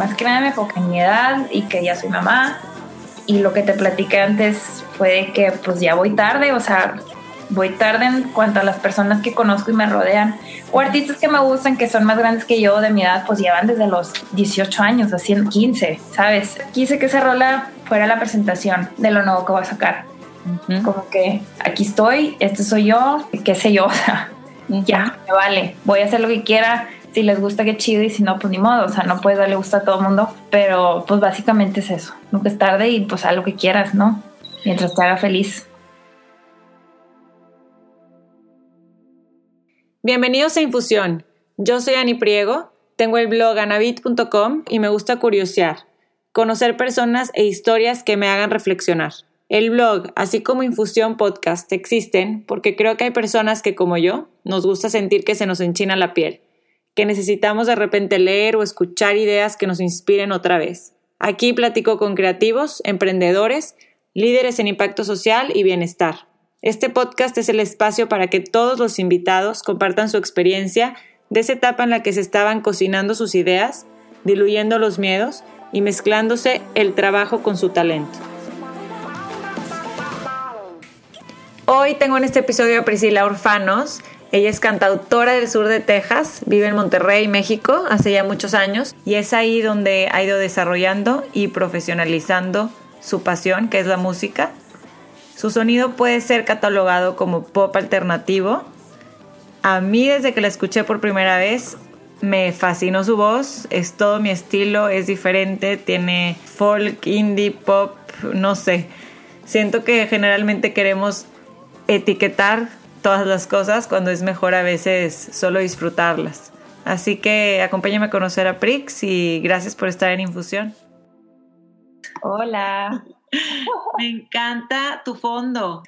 más que nada me enfoqué en mi edad y que ya soy mamá. Y lo que te platiqué antes fue de que pues ya voy tarde, o sea, voy tarde en cuanto a las personas que conozco y me rodean. O artistas que me gustan, que son más grandes que yo de mi edad, pues llevan desde los 18 años, haciendo 15, ¿sabes? Quise que esa rola fuera la presentación de lo nuevo que voy a sacar. Como que aquí estoy, este soy yo, qué sé yo, o sea, ya, me vale, voy a hacer lo que quiera. Si les gusta, qué chido, y si no, pues ni modo, o sea, no puedes darle gusto a todo el mundo, pero pues básicamente es eso, nunca es tarde y pues haz lo que quieras, ¿no? Mientras te haga feliz. Bienvenidos a Infusión. Yo soy Ani Priego, tengo el blog anabit.com y me gusta curiosear, conocer personas e historias que me hagan reflexionar. El blog, así como Infusión Podcast, existen porque creo que hay personas que, como yo, nos gusta sentir que se nos enchina la piel, que necesitamos de repente leer o escuchar ideas que nos inspiren otra vez. Aquí platico con creativos, emprendedores, líderes en impacto social y bienestar este podcast es el espacio para que todos los invitados compartan su experiencia de esa etapa en la que se estaban cocinando sus ideas, diluyendo los miedos y mezclándose el trabajo con su talento. Hoy tengo en este episodio a Priscila Orfanos. Ella es cantautora del sur de Texas, vive en Monterrey, México, hace ya muchos años, y es ahí donde ha ido desarrollando y profesionalizando su pasión, que es la música. Su sonido puede ser catalogado como pop alternativo. A mí desde que la escuché por primera vez me fascinó su voz, es todo mi estilo, es diferente, tiene folk, indie, pop, no sé. Siento que generalmente queremos etiquetar todas las cosas cuando es mejor a veces solo disfrutarlas. Así que acompáñame a conocer a Prix y gracias por estar en Infusión. Hola. Me encanta tu fondo.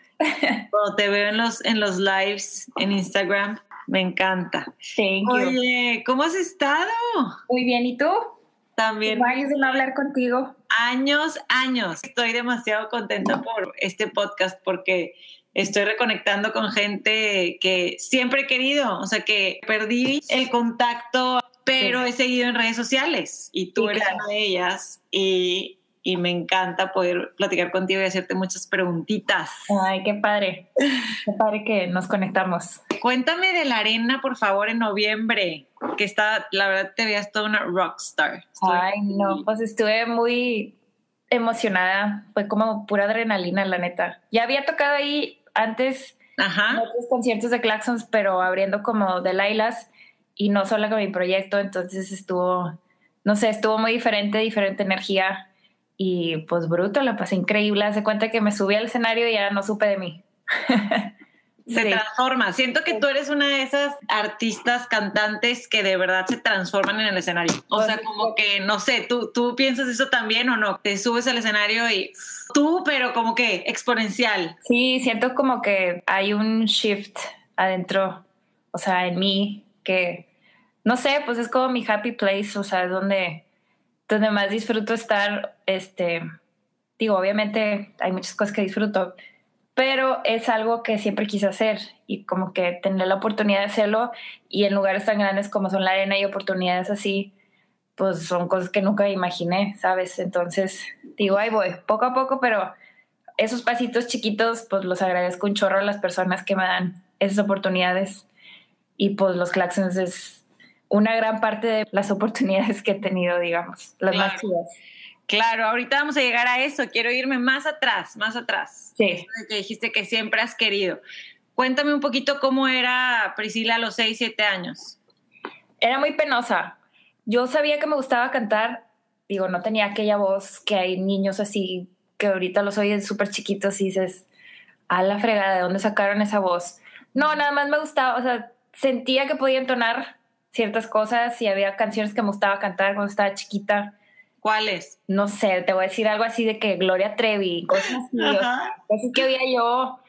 Cuando te veo en los, en los lives en Instagram, me encanta. Thank Oye, ¿cómo has estado? Muy bien, ¿y tú? También. Años de no hablar contigo. Años, años. Estoy demasiado contenta por este podcast porque estoy reconectando con gente que siempre he querido, o sea que perdí el contacto, pero he seguido en redes sociales y tú eres una de ellas y y me encanta poder platicar contigo y hacerte muchas preguntitas. Ay, qué padre. Qué padre que nos conectamos. Cuéntame de la arena, por favor, en noviembre, que está, la verdad, te veías toda una rockstar. Ay, no, pues estuve muy emocionada. Fue como pura adrenalina, la neta. Ya había tocado ahí antes Ajá. otros conciertos de Claxons, pero abriendo como de Lailas y no solo con mi proyecto, entonces estuvo, no sé, estuvo muy diferente, diferente energía y pues bruto, la pasé increíble. Hace cuenta que me subí al escenario y ya no supe de mí. se transforma. Siento que tú eres una de esas artistas, cantantes que de verdad se transforman en el escenario. O pues sea, como que, no sé, ¿tú, tú piensas eso también o no? Te subes al escenario y tú, pero como que exponencial. Sí, siento como que hay un shift adentro, o sea, en mí, que, no sé, pues es como mi happy place, o sea, es donde donde más disfruto estar, este, digo, obviamente hay muchas cosas que disfruto, pero es algo que siempre quise hacer y como que tener la oportunidad de hacerlo y en lugares tan grandes como son la arena y oportunidades así, pues son cosas que nunca imaginé, ¿sabes? Entonces, digo, ahí voy, poco a poco, pero esos pasitos chiquitos, pues los agradezco un chorro a las personas que me dan esas oportunidades y pues los claxons es una gran parte de las oportunidades que he tenido, digamos, las más chidas. Claro, ahorita vamos a llegar a eso. Quiero irme más atrás, más atrás. Sí. que dijiste que siempre has querido. Cuéntame un poquito cómo era Priscila a los 6, 7 años. Era muy penosa. Yo sabía que me gustaba cantar. Digo, no tenía aquella voz que hay niños así, que ahorita los oyes súper chiquitos y dices, a la fregada, ¿de dónde sacaron esa voz? No, nada más me gustaba, o sea, sentía que podía entonar ciertas cosas y había canciones que me gustaba cantar cuando estaba chiquita. ¿Cuáles? No sé, te voy a decir algo así de que Gloria Trevi, cosas así, cosas que oía yo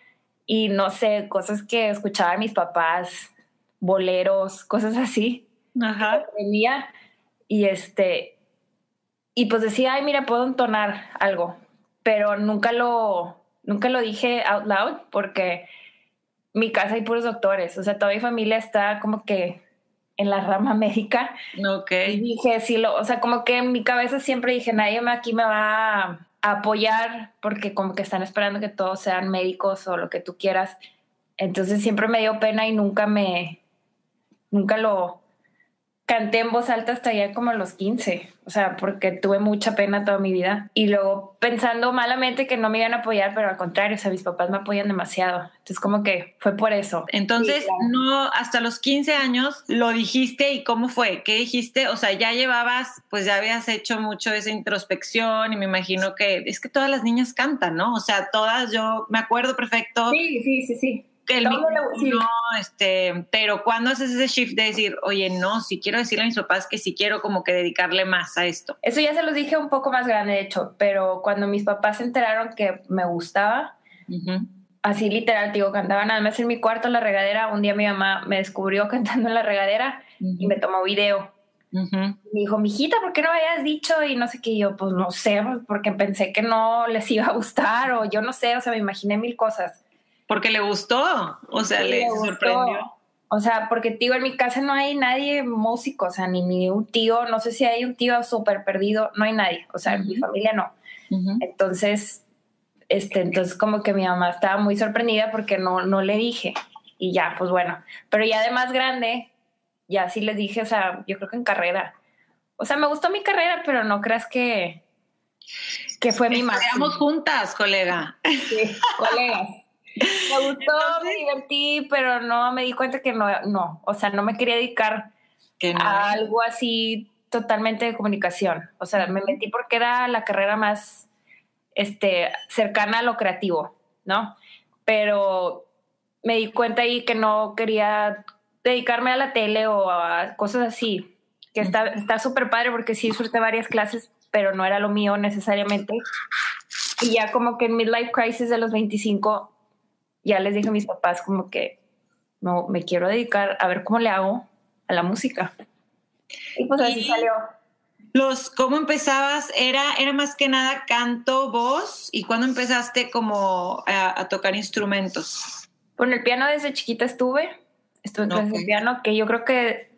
y no sé, cosas que escuchaba mis papás, boleros, cosas así. Ajá. y este, y pues decía, ay, mira, puedo entonar algo, pero nunca lo, nunca lo dije out loud porque mi casa hay puros doctores, o sea, toda mi familia está como que en la rama médica. Ok. Y dije, sí, lo, o sea, como que en mi cabeza siempre dije, nadie aquí me va a apoyar porque como que están esperando que todos sean médicos o lo que tú quieras. Entonces siempre me dio pena y nunca me, nunca lo, canté en voz alta hasta ya como a los 15, o sea, porque tuve mucha pena toda mi vida. Y luego pensando malamente que no me iban a apoyar, pero al contrario, o sea, mis papás me apoyan demasiado. Entonces como que fue por eso. Entonces, no, hasta los 15 años lo dijiste y cómo fue, qué dijiste, o sea, ya llevabas, pues ya habías hecho mucho esa introspección y me imagino que es que todas las niñas cantan, ¿no? O sea, todas, yo me acuerdo perfecto. Sí, sí, sí, sí el no, este, pero cuando haces ese shift de decir, oye, no, si quiero decirle a mis papás que si quiero como que dedicarle más a esto. Eso ya se los dije un poco más grande, de hecho, pero cuando mis papás se enteraron que me gustaba, así literal, digo, cantaba nada más en mi cuarto en la regadera, un día mi mamá me descubrió cantando en la regadera y me tomó video. Me dijo, mijita, ¿por qué no me habías dicho? Y no sé qué, yo, pues no sé, porque pensé que no les iba a gustar o yo no sé, o sea, me imaginé mil cosas. Porque le gustó, o sea, le, sorprendió. O sea, porque digo, en mi casa no hay nadie músico, o sea, ni, ni un tío, no sé si hay un tío súper perdido, no hay nadie, o sea, en mi familia no. Entonces, este, entonces como que mi mamá estaba muy sorprendida porque no, no le dije. Y ya, pues bueno. Pero ya de más grande, ya sí les dije, o sea, yo creo que en carrera. O sea, me gustó mi carrera, pero no creas que, que fue mi más. juntas, colega. Sí, colegas. Me gustó, me divertí, pero no me di cuenta que no, no, o sea, no me quería dedicar a algo así totalmente de comunicación. O sea, me metí porque era la carrera más este, cercana a lo creativo, ¿no? Pero me di cuenta ahí que no quería dedicarme a la tele o a cosas así, que está súper padre porque sí disfruté varias clases, pero no era lo mío necesariamente. Y ya como que en Midlife Crisis de los 25 ya les dije a mis papás como que no, me quiero dedicar a ver cómo le hago a la música. Y pues así salió. Los, ¿Cómo empezabas? ¿Era, ¿Era más que nada canto, voz? ¿Y cuándo empezaste como a, tocar instrumentos? Bueno, el piano desde chiquita estuve, estuve en clases de piano, que yo creo que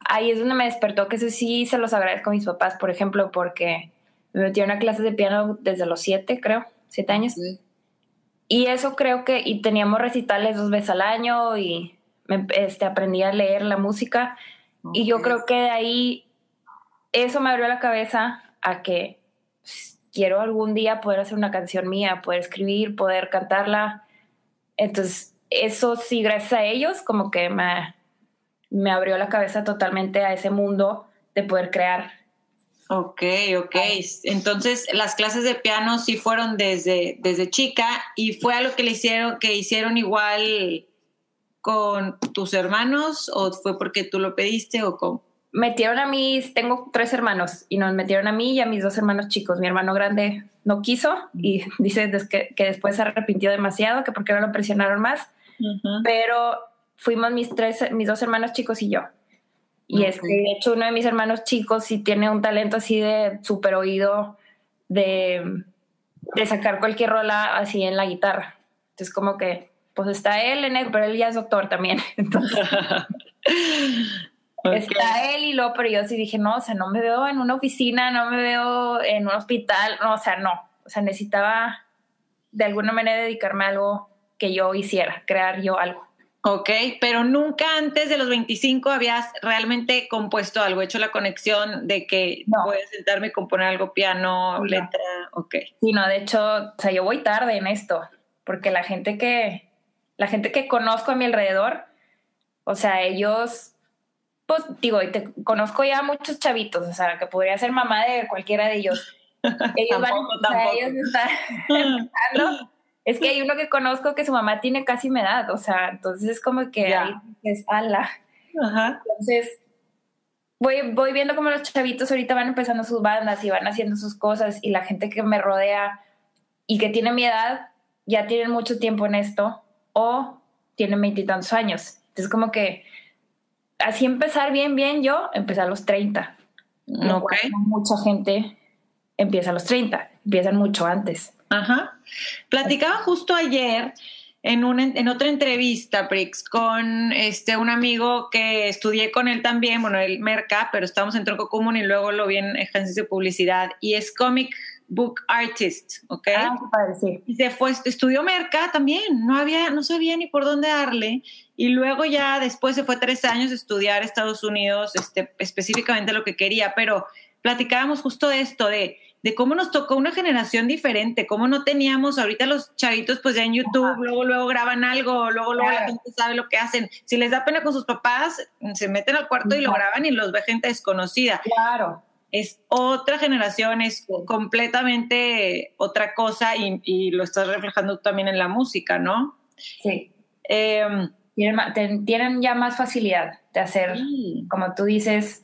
ahí es donde me despertó, que eso sí se los agradezco a mis papás, por ejemplo, porque me metieron a clases de piano desde los siete, creo, siete años. Y eso creo que, y teníamos recitales dos veces al año y me, este, aprendí a leer la música. Y yo creo que de ahí eso me abrió la cabeza a que pues, quiero algún día poder hacer una canción mía, poder escribir, poder cantarla. Entonces, eso sí, gracias a ellos, como que me, me abrió la cabeza totalmente a ese mundo de poder crear Ok, ok. Entonces, las clases de piano sí fueron desde, desde chica y fue algo que le hicieron, que hicieron igual con tus hermanos o fue porque tú lo pediste o cómo? Metieron a mis, tengo tres hermanos y nos metieron a mí y a mis dos hermanos chicos. Mi hermano grande no quiso y dice que, que después se arrepintió demasiado, que porque no lo presionaron más, pero fuimos mis tres, mis dos hermanos chicos y yo. Y este, de hecho, uno de mis hermanos chicos sí tiene un talento así de súper oído, de, de, sacar cualquier rola así en la guitarra. Entonces, como que, pues está él en él, pero él ya es doctor también. Entonces, está él y lo, pero yo sí dije, no, o sea, no me veo en una oficina, no me veo en un hospital, no, o sea, no. O sea, necesitaba de alguna manera dedicarme a algo que yo hiciera, crear yo algo. Ok, pero nunca antes de los 25 habías realmente compuesto algo, hecho la conexión de que voy a sentarme y componer algo, piano, letra, ok. Sí, no, de hecho, o sea, yo voy tarde en esto, porque la gente que, la gente que conozco a mi alrededor, o sea, ellos, pues digo, y te conozco ya muchos chavitos, o sea, que podría ser mamá de cualquiera de ellos. Ellos van, o sea, ellos están empezando es que hay uno que conozco que su mamá tiene casi mi edad, o sea, entonces es como que ahí es ala. Ajá. Entonces, voy, voy viendo cómo los chavitos ahorita van empezando sus bandas y van haciendo sus cosas y la gente que me rodea y que tiene mi edad ya tienen mucho tiempo en esto o tienen veintitantos años. Entonces, como que así empezar bien, bien yo, empecé a los 30. No, okay. mucha gente empieza a los 30, empiezan mucho antes. Ajá. Platicaba justo ayer en, una, en otra entrevista, Prix, con este, un amigo que estudié con él también, bueno, él merca, pero estábamos en tronco común y luego lo vi en agencias de publicidad, y es comic book artist, ¿ok? Ah, padre, sí. Y se fue, estudió merca también, no había, no sabía ni por dónde darle, y luego ya después se fue tres años a estudiar Estados Unidos, este, específicamente lo que quería, pero platicábamos justo de esto, de de cómo nos tocó una generación diferente, cómo no teníamos, ahorita los chavitos pues ya en YouTube, luego, luego graban algo, luego, luego la gente sabe lo que hacen. Si les da pena con sus papás, se meten al cuarto y lo graban y los ve gente desconocida. Claro. Es otra generación, es completamente otra cosa y, lo estás reflejando también en la música, ¿no? Sí. Em, tienen, ya más facilidad de hacer, como tú dices,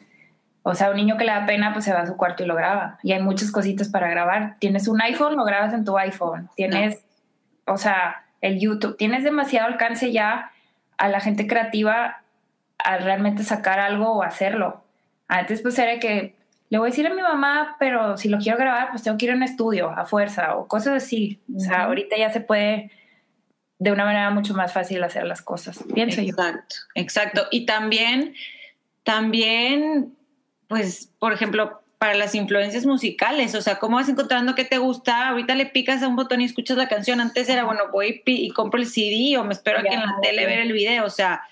o sea, un niño que le da pena, pues se va a su cuarto y lo graba. Y hay muchas cositas para grabar. Tienes un iPhone, lo grabas en tu iPhone. Tienes, o sea, el YouTube. Tienes demasiado alcance ya a la gente creativa a realmente sacar algo o hacerlo. Antes pues era que le voy a decir a mi mamá, pero si lo quiero grabar, pues tengo que ir a un estudio a fuerza o cosas así. O sea, ahorita ya se puede de una manera mucho más fácil hacer las cosas, pienso yo. Exacto, exacto. Y también, también pues, por ejemplo, para las influencias musicales, o sea, ¿cómo vas encontrando qué te gusta? Ahorita le picas a un botón y escuchas la canción, antes era, bueno, voy y, compro el CD o me espero aquí en la tele ver el video, o sea,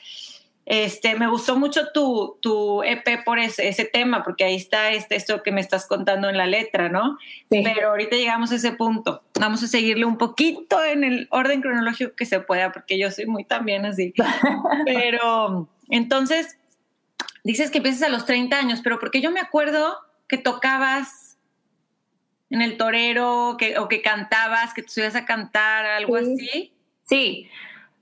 este, me gustó mucho tu, tu EP por ese, ese, tema, porque ahí está este, esto que me estás contando en la letra, ¿no? Pero ahorita llegamos a ese punto. Vamos a seguirle un poquito en el orden cronológico que se pueda, porque yo soy muy también así. Pero entonces, dices que empiezas a los 30 años, pero porque yo me acuerdo que tocabas en el torero que, o que cantabas, que te subías a cantar, algo así. Sí,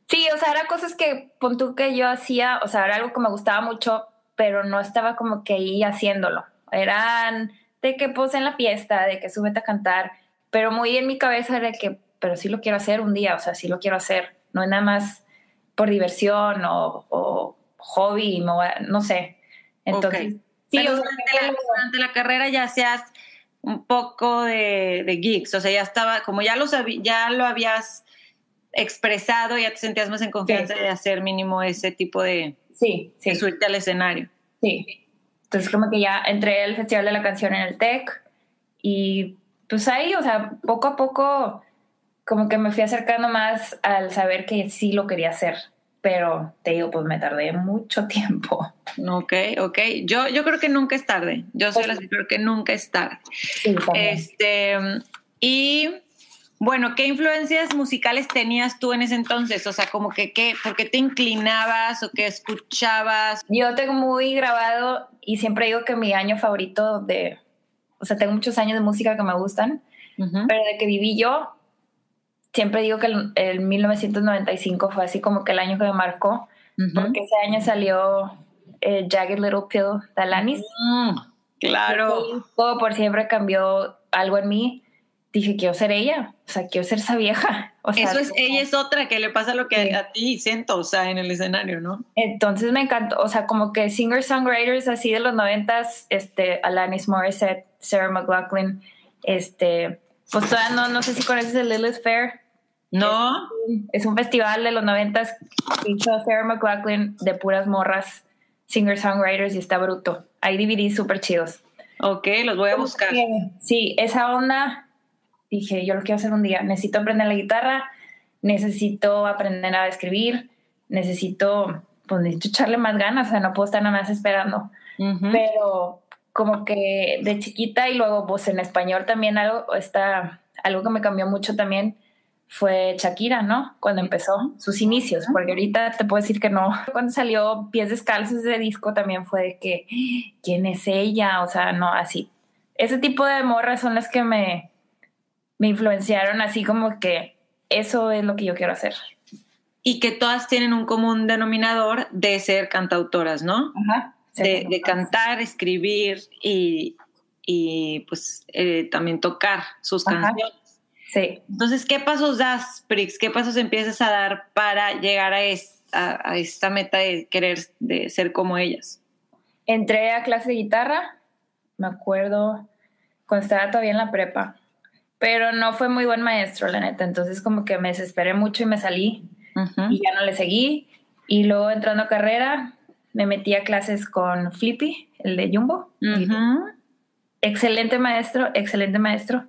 sí, o sea, eran cosas que pon tú que yo hacía, o sea, era algo que me gustaba mucho, pero no estaba como que ahí haciéndolo. Eran de que pues en la fiesta, de que súbete a cantar, pero muy en mi cabeza era que, pero sí lo quiero hacer un día, o sea, sí lo quiero hacer, no es nada más por diversión o, o hobby, no, no sé. Entonces, sí, durante, la, carrera ya hacías un poco de, de gigs, o sea, ya estaba, como ya lo, ya lo habías expresado, ya te sentías más en confianza de hacer mínimo ese tipo de, sí, sí. de subirte al escenario. Sí. Entonces, como que ya entré al Festival de la Canción en el TEC y pues ahí, o sea, poco a poco como que me fui acercando más al saber que sí lo quería hacer pero te digo, pues me tardé mucho tiempo. Ok, ok. Yo, yo creo que nunca es tarde. Yo soy la que creo que nunca es tarde. este, y bueno, ¿qué influencias musicales tenías tú en ese entonces? O sea, como que, ¿qué, ¿por qué te inclinabas o qué escuchabas? Yo tengo muy grabado y siempre digo que mi año favorito de, o sea, tengo muchos años de música que me gustan, pero de que viví yo, siempre digo que el, 1995 fue así como que el año que me marcó, porque ese año salió eh, Jagged Little Pill de Alanis. Mm, claro. todo por siempre cambió algo en mí. Dije, quiero ser ella, o sea, quiero ser esa vieja. O sea, Eso es, ella es otra que le pasa lo que a ti siento, o sea, en el escenario, ¿no? Entonces me encantó, o sea, como que singer-songwriters así de los noventas, este, Alanis Morissette, Sarah McLaughlin, este, pues todavía no, no sé si conoces el Lilith Fair, no. Es, un festival de los noventas que hizo Sarah McLaughlin de puras morras, singer-songwriters y está bruto. Hay DVDs súper chidos. Ok, los voy a buscar. Sí, esa onda, dije, yo lo quiero hacer un día. Necesito aprender la guitarra, necesito aprender a escribir, necesito, pues necesito echarle más ganas, o sea, no puedo estar nada más esperando. Pero como que de chiquita y luego pues en español también algo, está, algo que me cambió mucho también fue Shakira, ¿no? Cuando empezó sus inicios, porque ahorita te puedo decir que no. Cuando salió Pies Descalzos ese disco también fue de que, ¿quién es ella? O sea, no, así. Ese tipo de morras son las que me, me influenciaron así como que eso es lo que yo quiero hacer. Y que todas tienen un común denominador de ser cantautoras, ¿no? Ajá. De, cantar, escribir y, y pues eh, también tocar sus canciones. Sí. Entonces, ¿qué pasos das, Prix? ¿Qué pasos empiezas a dar para llegar a, a, esta meta de querer de ser como ellas? Entré a clase de guitarra, me acuerdo, cuando estaba todavía en la prepa, pero no fue muy buen maestro, la neta. Entonces, como que me desesperé mucho y me salí. y ya no le seguí. Y luego entrando a carrera, me metí a clases con Flippy, el de Jumbo. Excelente maestro, excelente maestro.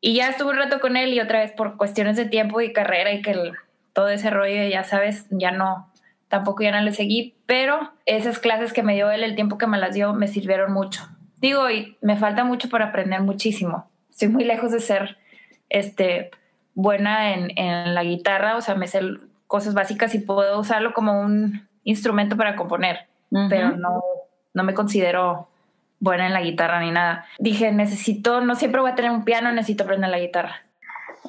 Y ya estuve un rato con él y otra vez por cuestiones de tiempo y carrera y que todo ese rollo, ya sabes, ya no, tampoco ya no le seguí, pero esas clases que me dio él, el tiempo que me las dio, me sirvieron mucho. Digo, y me falta mucho para aprender muchísimo. Estoy muy lejos de ser este, buena en, en la guitarra, o sea, me sé cosas básicas y puedo usarlo como un instrumento para componer, pero no, no me considero buena en la guitarra ni nada. Dije, necesito, no siempre voy a tener un piano, necesito aprender la guitarra.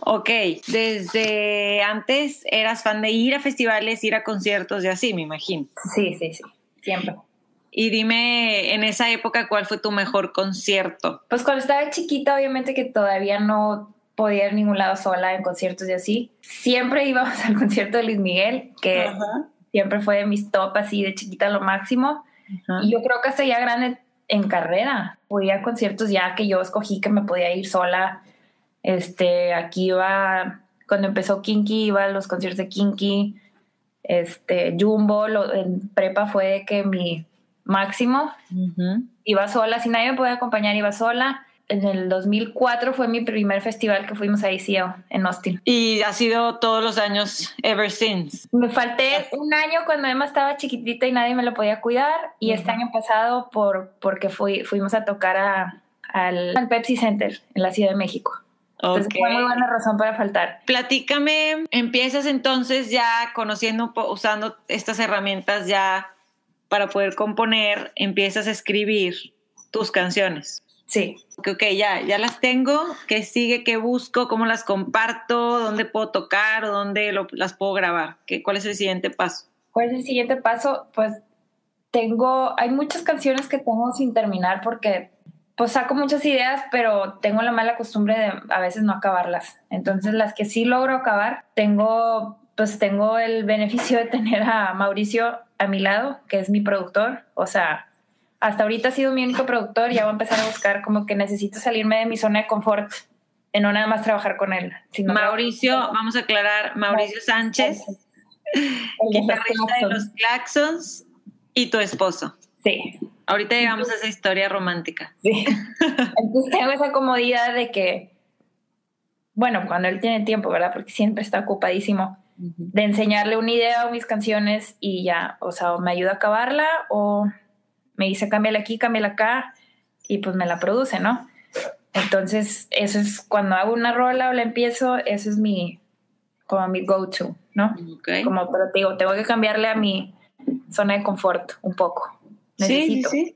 Ok, desde antes eras fan de ir a festivales, ir a conciertos y así, me imagino. Sí, sí, sí, siempre. Y dime, en esa época, ¿cuál fue tu mejor concierto? Pues cuando estaba chiquita, obviamente que todavía no podía ir a ningún lado sola en conciertos y así. Siempre íbamos al concierto de Luis Miguel, que siempre fue de mis top así de chiquita lo máximo. Y yo creo que hasta ya grande en carrera. Fui a conciertos ya que yo escogí que me podía ir sola. Este, aquí iba, cuando empezó Kinky, iba a los conciertos de Kinky. Este, Jumbo, lo, en prepa fue que mi máximo. Iba sola, si nadie me podía acompañar, iba sola en el 2004 fue mi primer festival que fuimos a ICO en Austin. Y ha sido todos los años, ever since. Me falté un año cuando Emma estaba chiquitita y nadie me lo podía cuidar. Y este año pasado por, porque fui, fuimos a tocar a, al, Pepsi Center en la Ciudad de México. Entonces fue muy buena razón para faltar. Platícame, empiezas entonces ya conociendo, usando estas herramientas ya para poder componer, empiezas a escribir tus canciones. Sí. Ok, ya, ya las tengo. ¿Qué sigue? ¿Qué busco? ¿Cómo las comparto? ¿Dónde puedo tocar? ¿O dónde las puedo grabar? ¿Qué, ¿Cuál es el siguiente paso? ¿Cuál es el siguiente paso? Pues tengo, hay muchas canciones que tengo sin terminar porque pues saco muchas ideas, pero tengo la mala costumbre de a veces no acabarlas. Entonces las que sí logro acabar, tengo, pues tengo el beneficio de tener a Mauricio a mi lado, que es mi productor. O sea, hasta ahorita ha sido mi único productor y ya voy a empezar a buscar como que necesito salirme de mi zona de confort y no nada más trabajar con él. Mauricio, vamos a aclarar, Mauricio Sánchez, guitarrista de los Claxons y tu esposo. Sí. Ahorita llegamos a esa historia romántica. Sí. Entonces tengo esa comodidad de que, bueno, cuando él tiene tiempo, ¿verdad? Porque siempre está ocupadísimo, de enseñarle una idea a mis canciones y ya, o sea, me ayuda a acabarla o me dice cámbiala aquí, cámbiala acá y pues me la produce, ¿no? Entonces, eso es cuando hago una rola o la empiezo, eso es mi, como mi go-to, ¿no? Como, pero te digo, tengo que cambiarle a mi zona de confort un poco. Necesito. Sí, sí, sí.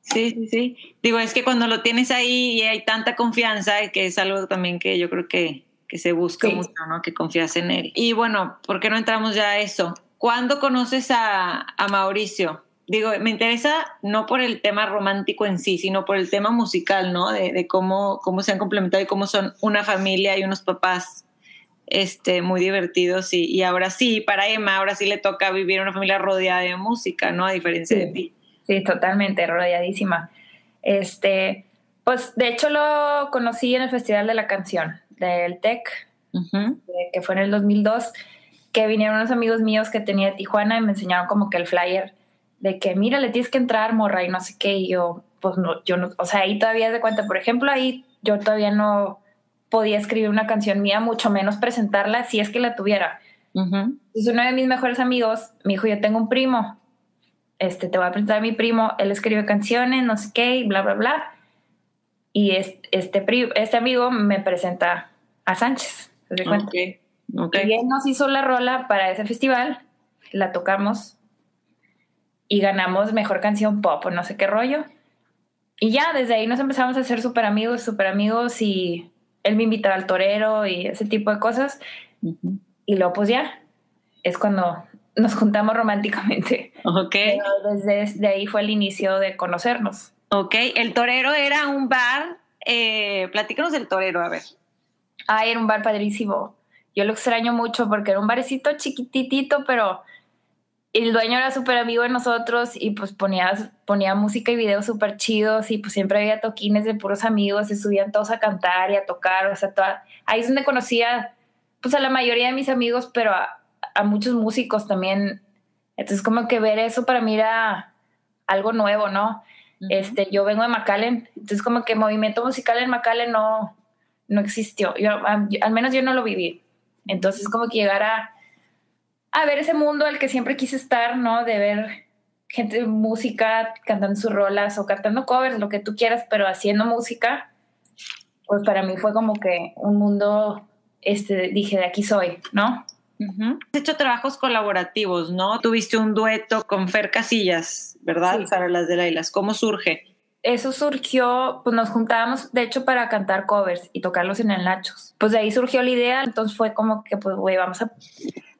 Sí, sí, Digo, es que cuando lo tienes ahí y hay tanta confianza, que es algo también que yo creo que, que se busca mucho, ¿no? Que confías en él. Y bueno, ¿por qué no entramos ya a eso? ¿Cuándo conoces a, a Mauricio? Digo, me interesa no por el tema romántico en sí, sino por el tema musical, ¿no? De, cómo, cómo se han complementado y cómo son una familia y unos papás este, muy divertidos. Y, y ahora sí, para Emma, ahora sí le toca vivir una familia rodeada de música, ¿no? A diferencia de ti. Sí, totalmente, rodeadísima. Este, pues de hecho lo conocí en el Festival de la Canción del TEC, que fue en el 2002, que vinieron unos amigos míos que tenía de Tijuana y me enseñaron como que el flyer de que, mira, le tienes que entrar, morra, y no sé qué, y yo, pues no, yo no, o sea, ahí todavía de cuenta, por ejemplo, ahí yo todavía no podía escribir una canción mía, mucho menos presentarla si es que la tuviera. Entonces uno de mis mejores amigos me dijo, yo tengo un primo, este, te voy a presentar a mi primo, él escribe canciones, no sé qué, y bla, bla, bla. Y este, este, este amigo me presenta a Sánchez, ¿te cuenta? Y él nos hizo la rola para ese festival, la tocamos y ganamos mejor canción pop o no sé qué rollo. Y ya, desde ahí nos empezamos a ser súper amigos, súper amigos y él me invitaba al torero y ese tipo de cosas. Y luego pues ya, es cuando nos juntamos románticamente. Ok. desde, ahí fue el inicio de conocernos. Ok, el torero era un bar, eh, platícanos del torero, a ver. Ah, era un bar padrísimo. Yo lo extraño mucho porque era un barecito chiquititito, pero el dueño era súper amigo de nosotros y pues ponía, ponía música y videos súper chidos y pues siempre había toquines de puros amigos, se subían todos a cantar y a tocar, o sea, toda, ahí es donde conocía pues a la mayoría de mis amigos, pero a muchos músicos también. Entonces como que ver eso para mí era algo nuevo, ¿no? Este, yo vengo de McAllen, entonces como que movimiento musical en McAllen no, no existió. Yo, al menos yo no lo viví. Entonces como que llegar a, a ver ese mundo al que siempre quise estar, ¿no? De ver gente música cantando sus rolas o cantando covers, lo que tú quieras, pero haciendo música, pues para mí fue como que un mundo, este, dije, de aquí soy, ¿no? Has hecho trabajos colaborativos, ¿no? Tuviste un dueto con Fer Casillas, ¿verdad? Para las de Lailas. ¿Cómo surge? Eso surgió, pues nos juntábamos, de hecho, para cantar covers y tocarlos en el Nachos. Pues de ahí surgió la idea, entonces fue como que, pues, güey, vamos a,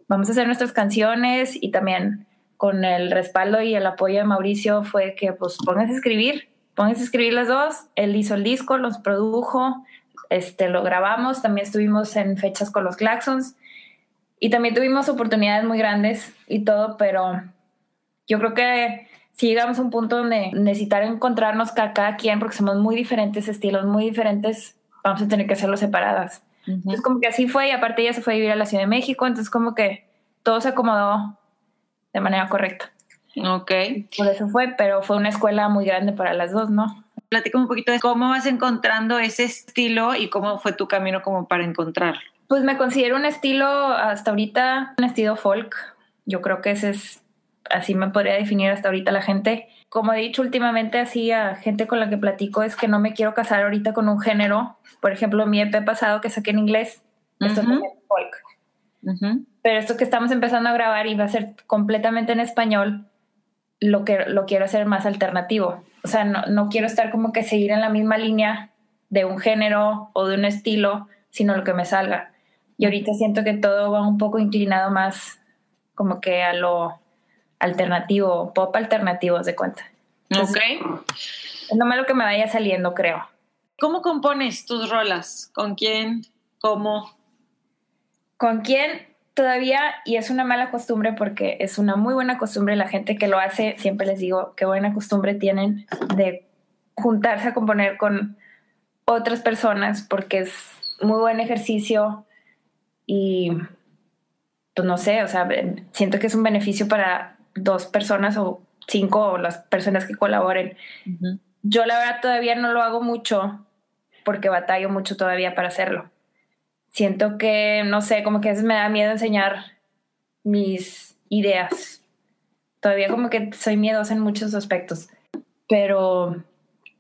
vamos a hacer nuestras canciones y también con el respaldo y el apoyo de Mauricio fue que, pues, pónganse a escribir, pónganse a escribir las dos. Él hizo el disco, los produjo, este, lo grabamos, también estuvimos en fechas con los Claxons y también tuvimos oportunidades muy grandes y todo, pero yo creo que si llegamos a un punto donde necesitar encontrarnos cada, quien, porque somos muy diferentes estilos, muy diferentes, vamos a tener que hacerlo separadas. Entonces como que así fue y aparte ella se fue a vivir a la Ciudad de México, entonces como que todo se acomodó de manera correcta. Ok. Por eso fue, pero fue una escuela muy grande para las dos, ¿no? Platícame un poquito de cómo vas encontrando ese estilo y cómo fue tu camino como para encontrarlo. Pues me considero un estilo, hasta ahorita, un estilo folk. Yo creo que ese es, así me podría definir hasta ahorita la gente. Como he dicho últimamente, así a gente con la que platico, es que no me quiero casar ahorita con un género. Por ejemplo, mi EP pasado que saqué en inglés, esto es folk. Pero esto que estamos empezando a grabar y va a ser completamente en español, lo que lo quiero hacer más alternativo. O sea, no, no quiero estar como que seguir en la misma línea de un género o de un estilo, sino lo que me salga. Y ahorita siento que todo va un poco inclinado más como que a lo alternativo, pop alternativo, de cuenta. ok. Es lo que me vaya saliendo, creo. ¿Cómo compones tus rolas? ¿Con quién? ¿Cómo? ¿Con quién? Todavía, y es una mala costumbre porque es una muy buena costumbre, la gente que lo hace, siempre les digo qué buena costumbre tienen de juntarse a componer con otras personas porque es muy buen ejercicio y pues no sé, o sea, siento que es un beneficio para dos personas o cinco o las personas que colaboren. Yo la verdad todavía no lo hago mucho porque batallo mucho todavía para hacerlo. Siento que, no sé, como que a veces me da miedo enseñar mis ideas. Todavía como que soy miedosa en muchos aspectos. Pero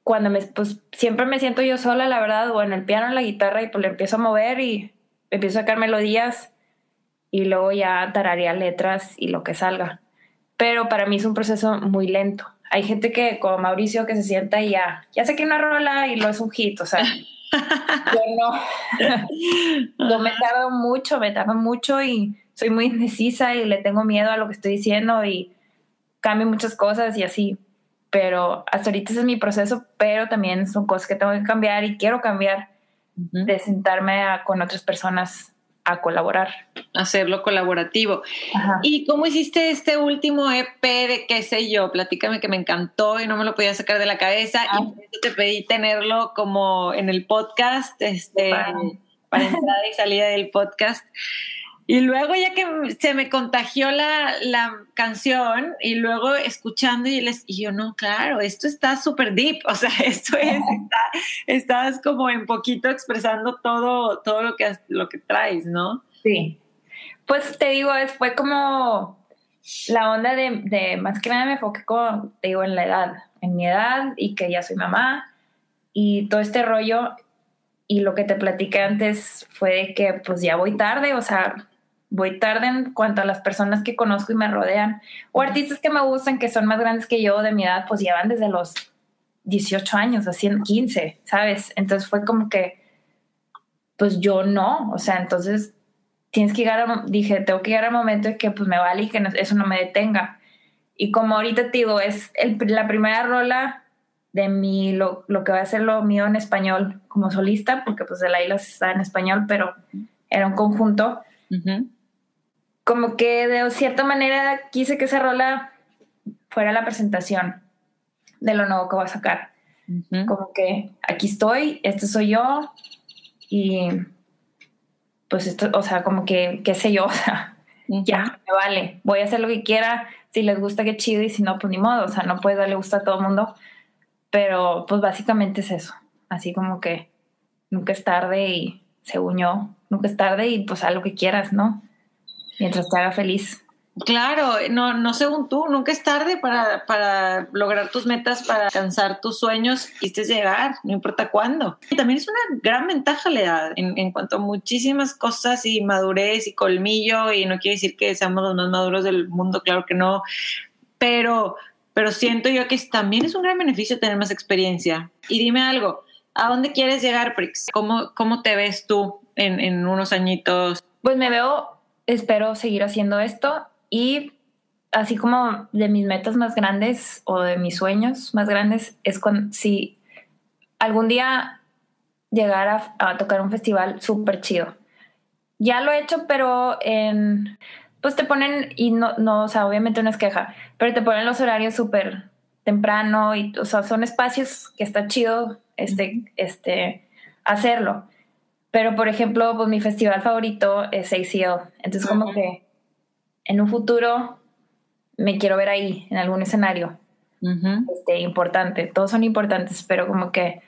cuando me, pues siempre me siento yo sola, la verdad, o en el piano, en la guitarra, y pues le empiezo a mover y empiezo a sacar melodías y luego ya tararía letras y lo que salga. Pero para mí es un proceso muy lento. Hay gente que, como Mauricio, que se sienta y ya, ya sé que una rola y lo es un hit, o sea, yo no. yo me tardo mucho, me tardo mucho y soy muy indecisa y le tengo miedo a lo que estoy diciendo y cambio muchas cosas y así. Pero hasta ahorita ese es mi proceso, pero también son cosas que tengo que cambiar y quiero cambiar de sentarme con otras personas a colaborar. Hacerlo colaborativo. ¿Y cómo hiciste este último EP de qué sé yo? Platícame que me encantó y no me lo podía sacar de la cabeza y ah. te pedí tenerlo como en el podcast, este, para entrada y salida del podcast. Y luego ya que se me contagió la, canción y luego escuchando y, les, y yo, no, claro, esto está súper deep, o sea, esto es, estás como en poquito expresando todo, todo lo, que, lo que traes, ¿no? Sí. Pues te digo, fue como la onda de, de, más que nada me enfoqué como, te digo, en la edad, en mi edad y que ya soy mamá y todo este rollo y lo que te platiqué antes fue de que pues ya voy tarde, o sea, voy tarde en cuanto a las personas que conozco y me rodean, o artistas que me gustan, que son más grandes que yo de mi edad, pues llevan desde los 18 años, así 15, ¿sabes? Entonces fue como que, pues yo no, o sea, entonces tienes que llegar a, dije, tengo que llegar al momento de que pues me vale y que eso no me detenga. Y como ahorita te digo, es la primera rola de mi, lo, lo, que va a ser lo mío en español como solista, porque pues de la isla está en español, pero era un conjunto como que de cierta manera quise que esa rola fuera la presentación de lo nuevo que voy a sacar. Como que aquí estoy, este soy yo y pues esto, o sea, como que, qué sé yo, o sea, ya, me vale, voy a hacer lo que quiera, si les gusta, qué chido, y si no, pues ni modo, o sea, no puedes darle gusto a todo el mundo, pero pues básicamente es eso, así como que nunca es tarde y según yo, nunca es tarde y pues haz lo que quieras, ¿no? Mientras te haga feliz. Claro, no, no según tú, nunca es tarde para, para lograr tus metas, para alcanzar tus sueños, y llegar, no importa cuándo. Y también es una gran ventaja la edad en, en, cuanto a muchísimas cosas y madurez y colmillo, y no quiere decir que seamos los más maduros del mundo, claro que no, pero, pero siento yo que también es un gran beneficio tener más experiencia. Y dime algo, ¿a dónde quieres llegar, Prix? ¿Cómo, cómo te ves tú en, en unos añitos? Pues me veo, espero seguir haciendo esto y así como de mis metas más grandes o de mis sueños más grandes es con si algún día llegar a, a tocar un festival súper chido. Ya lo he hecho, pero en pues te ponen, y no, no, o sea, obviamente no es queja, pero te ponen los horarios súper temprano y, o sea, son espacios que está chido este, este, hacerlo. Pero, por ejemplo, pues mi festival favorito es ACL. Entonces, como que en un futuro me quiero ver ahí, en algún escenario este, importante. Todos son importantes, pero como que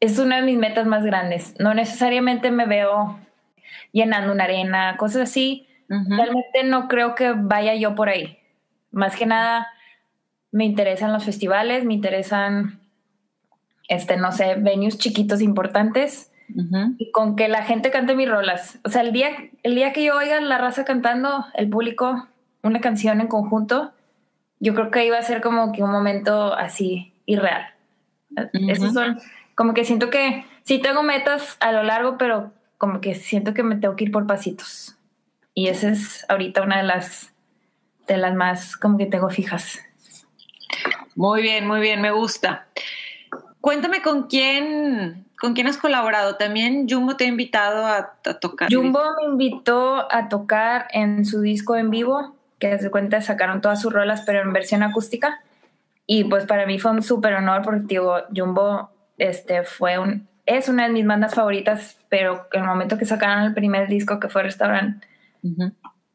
es una de mis metas más grandes. No necesariamente me veo llenando una arena, cosas así. Realmente no creo que vaya yo por ahí. Más que nada, me interesan los festivales, me interesan, este, no sé, venues chiquitos importantes y con que la gente cante mis rolas. O sea, el día, el día que yo oiga la raza cantando, el público, una canción en conjunto, yo creo que iba a ser como que un momento así irreal. Esos son, como que siento que sí tengo metas a lo largo, pero como que siento que me tengo que ir por pasitos. Y esa es ahorita una de las, de las más como que tengo fijas. Muy bien, muy bien, me gusta. Cuéntame con quién, con quién has colaborado. También Jumbo te ha invitado a, tocar. Jumbo me invitó a tocar en su disco en vivo, que desde cuenta sacaron todas sus rolas, pero en versión acústica. Y pues para mí fue un súper honor porque digo, Jumbo este, fue un, es una de mis bandas favoritas, pero en el momento que sacaron el primer disco que fue Restaurant,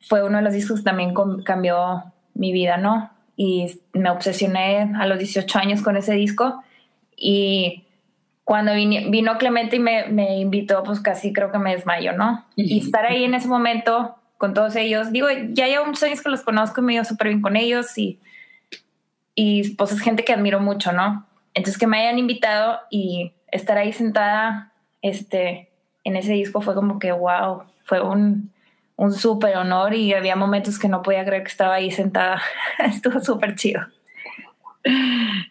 fue uno de los discos que también cambió mi vida, ¿no? Y me obsesioné a los 18 años con ese disco y cuando vino, Clemente y me, invitó, pues casi creo que me desmayo, ¿no? Y estar ahí en ese momento con todos ellos, digo, ya llevo muchos años que los conozco y me llevo súper bien con ellos y, y pues es gente que admiro mucho, ¿no? Entonces que me hayan invitado y estar ahí sentada este, en ese disco fue como que, wow, fue un, un súper honor y había momentos que no podía creer que estaba ahí sentada. Estuvo súper chido.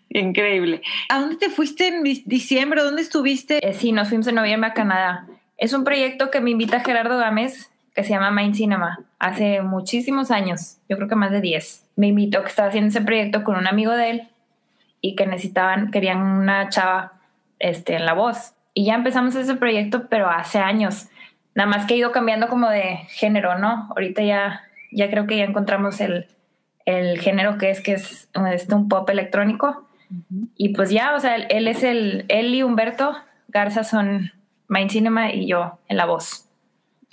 Increíble. ¿A dónde te fuiste en diciembre? ¿Dónde estuviste? Eh, sí, nos fuimos en noviembre a Canadá. Es un proyecto que me invita Gerardo Gámez, que se llama Mind Cinema, hace muchísimos años, yo creo que más de 10. Me invitó que estaba haciendo ese proyecto con un amigo de él y que necesitaban, querían una chava este, en la voz. Y ya empezamos ese proyecto, pero hace años. Nada más que he ido cambiando como de género, ¿no? Ahorita ya, ya creo que ya encontramos el, el género que es, que es, un pop electrónico. Y pues ya, o sea, él, es el, él y Humberto Garza son Mind Cinema y yo en la voz.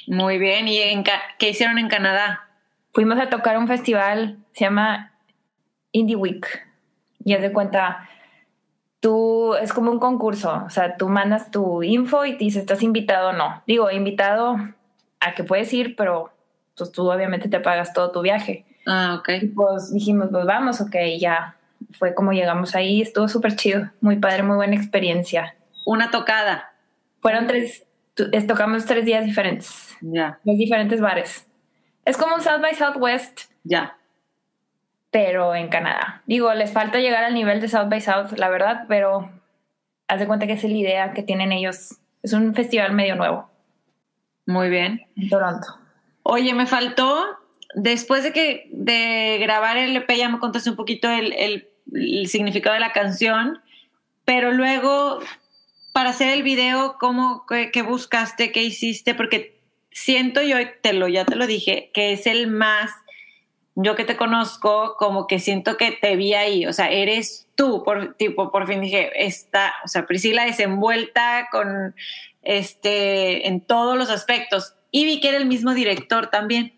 Muy bien, ¿y en qué hicieron en Canadá? Fuimos a tocar un festival, se llama Indie Week. Y haz de cuenta, tú, es como un concurso, o sea, tú mandas tu info y te dices, ¿estás invitado o no? Digo, invitado a que puedes ir, pero pues tú obviamente te pagas todo tu viaje. Ah, ok. Y pues dijimos, pues vamos, ok, ya. Fue como llegamos ahí, estuvo súper chido, muy padre, muy buena experiencia. Una tocada. Fueron tres, tocamos tres días diferentes. Ya. Los diferentes bares. Es como un South by Southwest. Ya. Pero en Canadá. Digo, les falta llegar al nivel de South by South, la verdad, pero haz de cuenta que es la idea que tienen ellos. Es un festival medio nuevo. Muy bien. En Toronto. Oye, me faltó después de que de grabar el EP ya me contaste un poquito el, significado de la canción, pero luego para hacer el video, ¿cómo, qué, buscaste, qué hiciste? Porque siento yo, te lo, ya te lo dije, que es el más, yo que te conozco, como que siento que te vi ahí, o sea, eres tú, por, tipo, por fin dije, está, o sea, Priscila desenvuelta con, este, en todos los aspectos, y vi que era el mismo director también.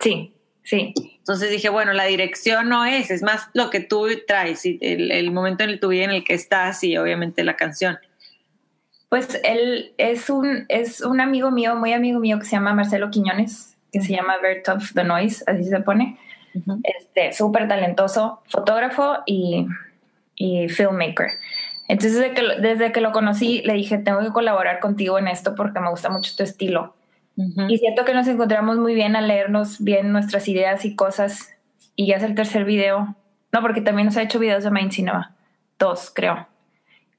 Sí, sí. Entonces dije, bueno, la dirección no es, es más lo que tú traes y el, el momento en tu vida en el que estás y obviamente la canción. Pues él es un, es un amigo mío, muy amigo mío, que se llama Marcelo Quiñones, que se llama Bert of the Noise, así se pone. este, súper talentoso, fotógrafo y, y filmmaker. Entonces, desde que, desde que lo conocí, le dije, tengo que colaborar contigo en esto porque me gusta mucho tu estilo. Y siento que nos encontramos muy bien a leernos bien nuestras ideas y cosas. Y ya es el tercer video. No, porque también nos ha hecho videos de Main Cinema. Dos, creo.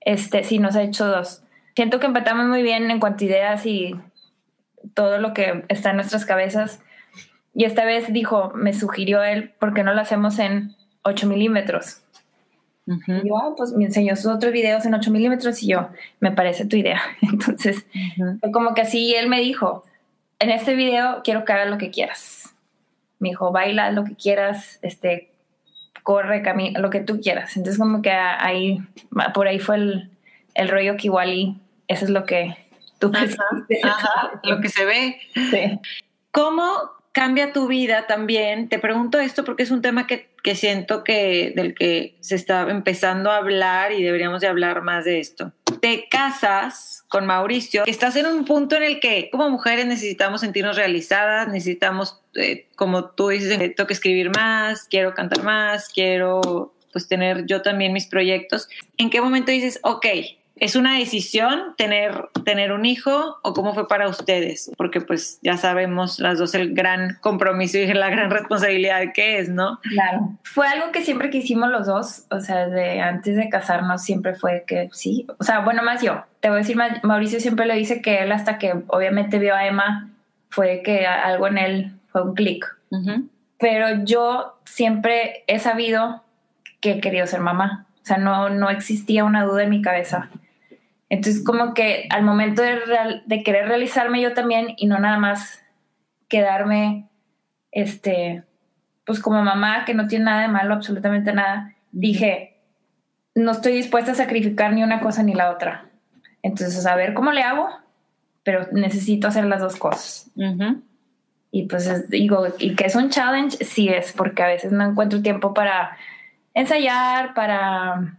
Este, sí, nos ha hecho dos siento que empatamos muy bien en cuanto a ideas y todo lo que está en nuestras cabezas. Y esta vez dijo, me sugirió él, ¿por qué no lo hacemos en 8 milímetros? Y yo, ah, pues me enseñó sus otros videos en 8 milímetros y yo, me parece tu idea. Entonces, fue como que así él me dijo, en este video quiero que hagas lo que quieras. Me dijo, baila lo que quieras, este, corre, camina, lo que tú quieras. Entonces, como que ahí, por ahí fue el, el rollo que igual y eso es lo que tú ajá, lo que se ve. Sí. ¿Cómo cambia tu vida también? Te pregunto esto porque es un tema que, que, siento que del que se está empezando a hablar y deberíamos de hablar más de esto. Te casas con Mauricio, estás en un punto en el que como mujeres necesitamos sentirnos realizadas, necesitamos, eh, como tú dices, tengo que escribir más, quiero cantar más, quiero pues tener yo también mis proyectos. ¿En qué momento dices, ok, ¿Es una decisión tener, tener un hijo o cómo fue para ustedes? Porque pues ya sabemos las dos el gran compromiso y la gran responsabilidad que es, ¿no? Claro. Fue algo que siempre quisimos los dos, o sea, de antes de casarnos siempre fue que sí, o sea, bueno, más yo. Te voy a decir, Mauricio siempre le dice que él hasta que obviamente vio a Emma fue que algo en él fue un clic. Pero yo siempre he sabido que he querido ser mamá. O sea, no, no existía una duda en mi cabeza. Entonces, como que al momento de, de, querer realizarme yo también y no nada más quedarme, este, pues como mamá, que no tiene nada de malo, absolutamente nada, dije, no estoy dispuesta a sacrificar ni una cosa ni la otra. Entonces, a ver cómo le hago, pero necesito hacer las dos cosas. Y pues digo, y que es un challenge, sí es, porque a veces no encuentro tiempo para ensayar, para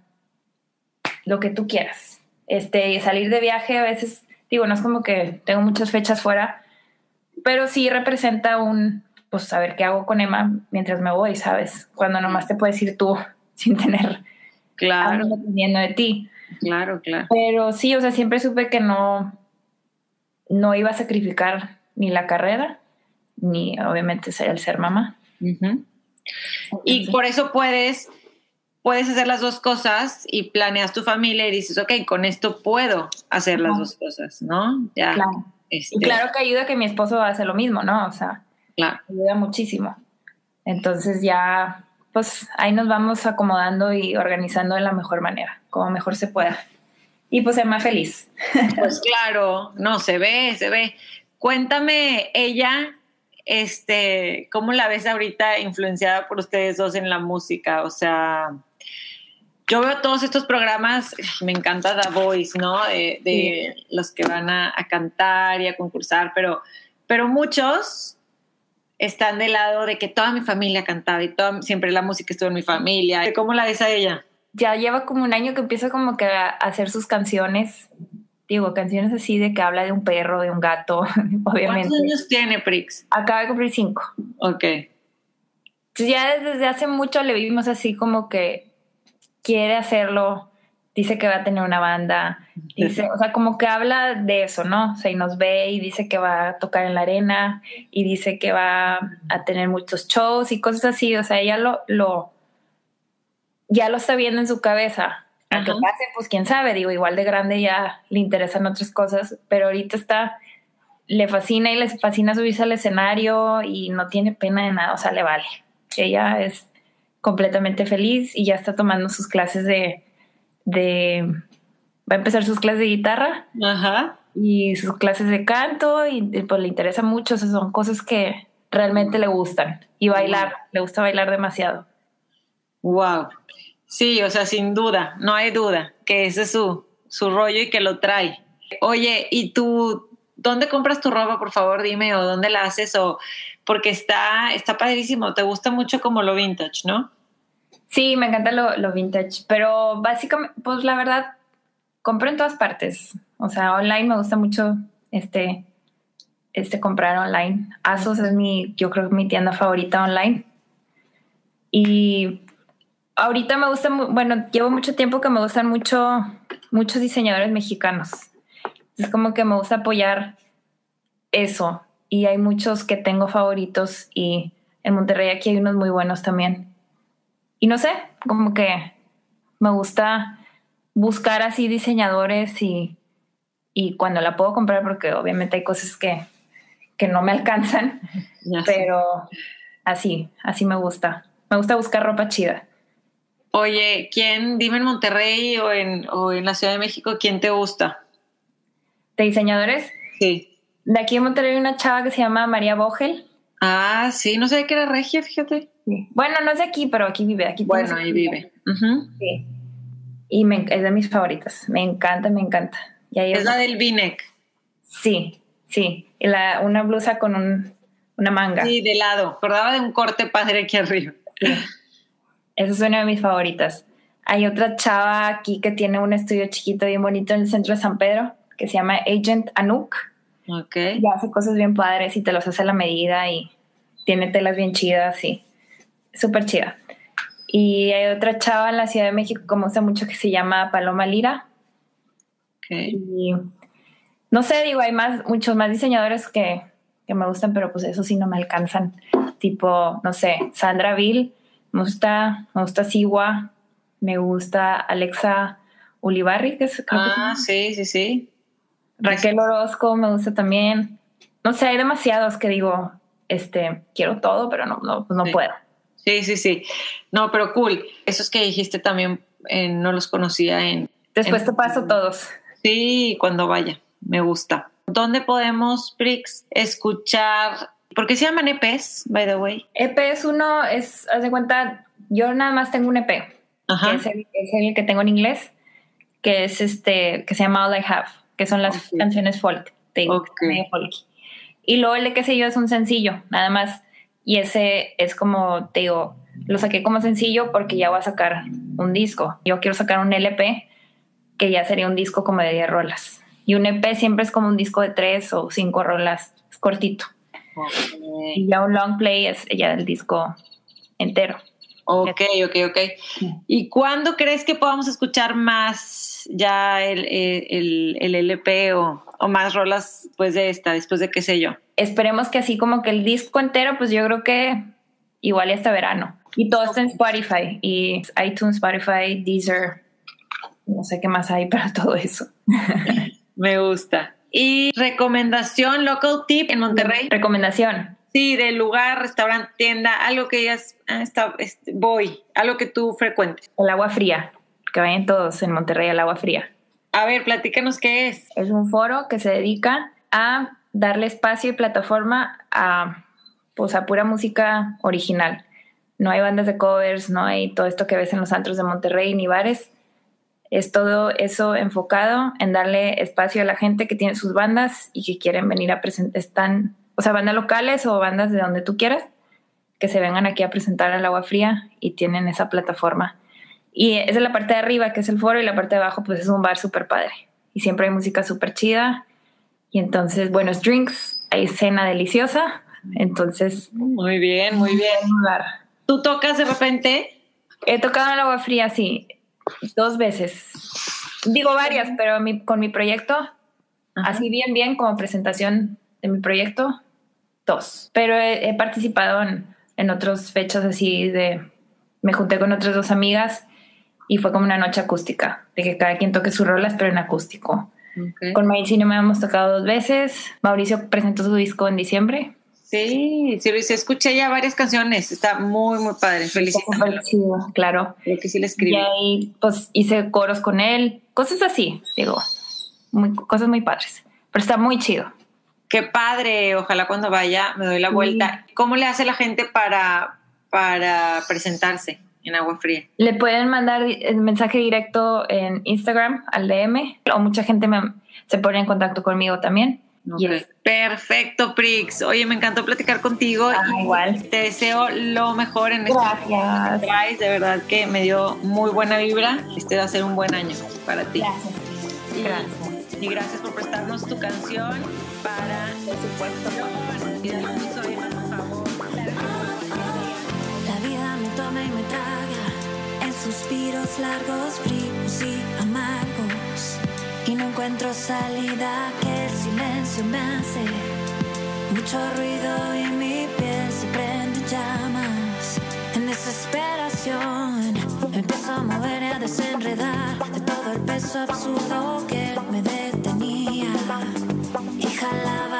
lo que tú quieras este, salir de viaje a veces, digo, no es como que tengo muchas fechas fuera, pero sí representa un, pues, saber qué hago con Emma mientras me voy, ¿sabes? Cuando nomás te puedes ir tú sin tener claro. dependiendo de ti. Claro, claro. Pero sí, o sea, siempre supe que no, no iba a sacrificar ni la carrera, ni obviamente el ser mamá. Y por eso puedes puedes hacer las dos cosas y planeas tu familia y dices, ok, con esto puedo hacer las dos cosas, ¿no? Ya, claro. Este... Y claro que ayuda que mi esposo hace lo mismo, ¿no? O sea, claro. ayuda muchísimo. Entonces ya, pues ahí nos vamos acomodando y organizando de la mejor manera, como mejor se pueda. Y pues ser más feliz. Pues claro, no, se ve, se ve. Cuéntame, ella, este, ¿cómo la ves ahorita influenciada por ustedes dos en la música? O sea, yo veo todos estos programas, me encanta The Voice, ¿no? De, los que van a, cantar y a concursar, pero, pero muchos están del lado de que toda mi familia cantaba y toda, siempre la música estuvo en mi familia. ¿Cómo la ves a ella? Ya lleva como un año que empieza como que a hacer sus canciones, digo, canciones así de que habla de un perro, de un gato, obviamente. ¿Cuántos años tiene Prix? Acaba de cumplir cinco. Ok. Entonces ya desde hace mucho le vimos así como que quiere hacerlo, dice que va a tener una banda, dice, o sea, como que habla de eso, ¿no? O sea, y nos ve y dice que va a tocar en la arena y dice que va a tener muchos shows y cosas así, o sea, ella lo, lo ya lo está viendo en su cabeza. Aunque pase, pues quién sabe, digo, igual de grande ya le interesan otras cosas, pero ahorita está, le fascina y le fascina subirse al escenario y no tiene pena de nada, o sea, le vale. Ella es completamente feliz y ya está tomando sus clases de, de va a empezar sus clases de guitarra Ajá. y sus clases de canto y, pues le interesa mucho, o son cosas que realmente le gustan y bailar, le gusta bailar demasiado. Wow. Sí, o sea, sin duda, no hay duda que ese es su, su rollo y que lo trae. Oye, ¿y tu, ¿dónde compras tu ropa, por favor? Dime, o dónde la haces, o porque está, está padrísimo, te gusta mucho como lo vintage, ¿no? Sí, me encanta lo, vintage, pero básicamente, pues la verdad, compro en todas partes. O sea, online me gusta mucho este, este comprar online. Asos es mi, yo creo, mi tienda favorita online. Y ahorita me gusta, bueno, llevo mucho tiempo que me gustan mucho, muchos diseñadores mexicanos. Es como que me gusta apoyar eso. Y hay muchos que tengo favoritos y en Monterrey aquí hay unos muy buenos también. Y no sé, como que me gusta buscar así diseñadores y, y cuando la puedo comprar, porque obviamente hay cosas que, que no me alcanzan, pero así, así me gusta. Me gusta buscar ropa chida. Oye, ¿quién, dime en Monterrey o en, o en la Ciudad de México, quién te gusta? ¿De diseñadores? Sí. De aquí en Monterrey hay una chava que se llama María Bogel. Ah, sí, no sé que era regia, fíjate. Bueno, no es de aquí, pero aquí vive. Aquí bueno, ahí vive. Sí. Y me, es de mis favoritas. Me encanta, me encanta. Y es la del v Sí, sí. Y la, una blusa con un, una manga. Sí, de lado. Acordaba de un corte padre aquí arriba. Esa es una de mis favoritas. Hay otra chava aquí que tiene un estudio chiquito bien bonito en el centro de San Pedro que se llama Agent Anouk. Ok. Y hace cosas bien padres y te los hace a la medida y tiene telas bien chidas y súper chida. Y hay otra chava en la Ciudad de México como me gusta mucho que se llama Paloma Lira. Okay. Y no sé, digo, hay más, muchos más diseñadores que, que, me gustan, pero pues eso sí no me alcanzan. Tipo, no sé, Sandra Bill, me gusta, me gusta Siwa, me gusta Alexa Ulibarri, que es Ah, sí, sí, sí. Raquel Orozco me gusta también. No sé, hay demasiados que digo, este, quiero todo, pero no, no, pues no puedo. Sí, sí, sí. No, pero cool. Esos que dijiste también eh, no los conocía en. Después te paso todos. Sí, cuando vaya. Me gusta. ¿Dónde podemos, Prix, escuchar? ¿Por qué se llaman EPs, by the way? EP es uno, es, haz de cuenta, yo nada más tengo un EP. Ajá. Que es, el, que tengo en inglés, que es este, que se llama All I Have, que son las canciones folk. Okay. folk. Y luego el de qué sé yo es un sencillo, nada más y ese es como, te digo, lo saqué como sencillo porque ya voy a sacar un disco. Yo quiero sacar un LP que ya sería un disco como de 10 rolas. Y un EP siempre es como un disco de 3 o 5 rolas, es cortito. Y ya un long play es ya el disco entero. Ok, ok, ok. ¿Y cuándo crees que podamos escuchar más ya el, el, el LP o, o, más rolas pues de esta, después de qué sé yo? Esperemos que así como que el disco entero, pues yo creo que igual hasta verano. Y todo está en Spotify y iTunes, Spotify, Deezer, no sé qué más hay para todo eso. Me gusta. ¿Y recomendación, local tip en Monterrey? Recomendación. Sí, del lugar, restaurante, tienda, algo que ya ah, está, este, voy, algo que tú frecuentes. El agua fría, que vayan todos en Monterrey al agua fría. A ver, platícanos qué es. Es un foro que se dedica a darle espacio y plataforma a, pues, a pura música original. No hay bandas de covers, no hay todo esto que ves en los antros de Monterrey ni bares. Es todo eso enfocado en darle espacio a la gente que tiene sus bandas y que quieren venir a presentar, están o sea, bandas locales o bandas de donde tú quieras, que se vengan aquí a presentar al agua fría y tienen esa plataforma. Y esa es la parte de arriba, que es el foro, y la parte de abajo, pues es un bar súper padre. Y siempre hay música súper chida. Y entonces, buenos drinks, hay cena deliciosa. Entonces. Muy bien, muy bien. ¿Tú tocas de repente? He tocado en el agua fría, sí, dos veces. Digo varias, pero con mi proyecto, así bien, bien, como presentación de mi proyecto, dos. Pero he, participado en, en otras fechas así de... Me junté con otras dos amigas y fue como una noche acústica, de que cada quien toque sus rolas, pero en acústico. Con Mauricio me hemos tocado dos veces. Mauricio presentó su disco en diciembre. Sí, sí, Luis, escuché ya varias canciones. Está muy, muy padre. Felicidades. claro. Creo que sí le escribí. Y ahí, pues, hice coros con él. Cosas así, digo. Muy, cosas muy padres. Pero está muy chido. Qué padre, ojalá cuando vaya me doy la vuelta. ¿Cómo le hace la gente para, para presentarse en Agua Fría? Le pueden mandar el mensaje directo en Instagram al DM o mucha gente me, se pone en contacto conmigo también. Perfecto, Prix. Oye, me encantó platicar contigo. Ah, igual. Te deseo lo mejor en este Gracias. De verdad que me dio muy buena vibra. Este va a ser un buen año para ti. Gracias. Y, Gracias. y gracias por prestarnos tu canción para por favor. La vida me toma y me traga en suspiros largos, fríos y amargos. Y no encuentro salida que el silencio me hace. Mucho ruido y mi piel se prende en llamas. En desesperación me empiezo a mover y a desenredar de todo el peso absurdo que me detenía. Y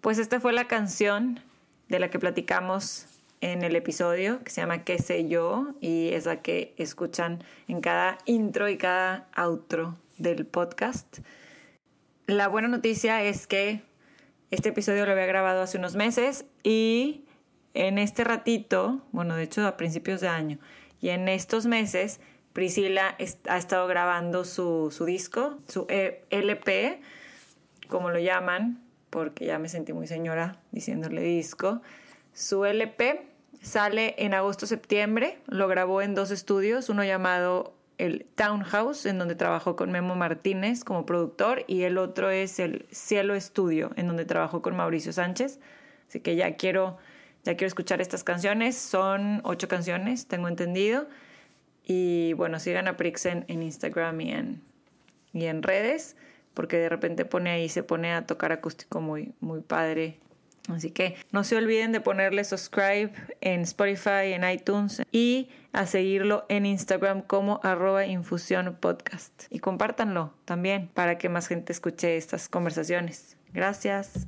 Pues esta fue la canción de la que platicamos en el episodio, que se llama ¿Qué sé yo? Y es la que escuchan en cada intro y cada outro del podcast. La buena noticia es que este episodio lo había grabado hace unos meses y en este ratito, bueno, de hecho a principios de año, y en estos meses Priscila ha estado grabando su, su disco, su E- LP, como lo llaman, porque ya me sentí muy señora diciéndole disco. Su LP sale en agosto-septiembre, lo grabó en dos estudios, uno llamado el Townhouse, en donde trabajó con Memo Martínez como productor, y el otro es el Cielo Estudio, en donde trabajó con Mauricio Sánchez. Así que ya quiero, ya quiero escuchar estas canciones. Son ocho canciones, tengo entendido. Y bueno, sigan a Prixen en Instagram y en, y en redes, porque de repente pone ahí, se pone a tocar acústico muy, muy padre. Así que no se olviden de ponerle subscribe en Spotify, en iTunes y a seguirlo en Instagram como arroba infusión podcast. Y compártanlo también para que más gente escuche estas conversaciones. Gracias.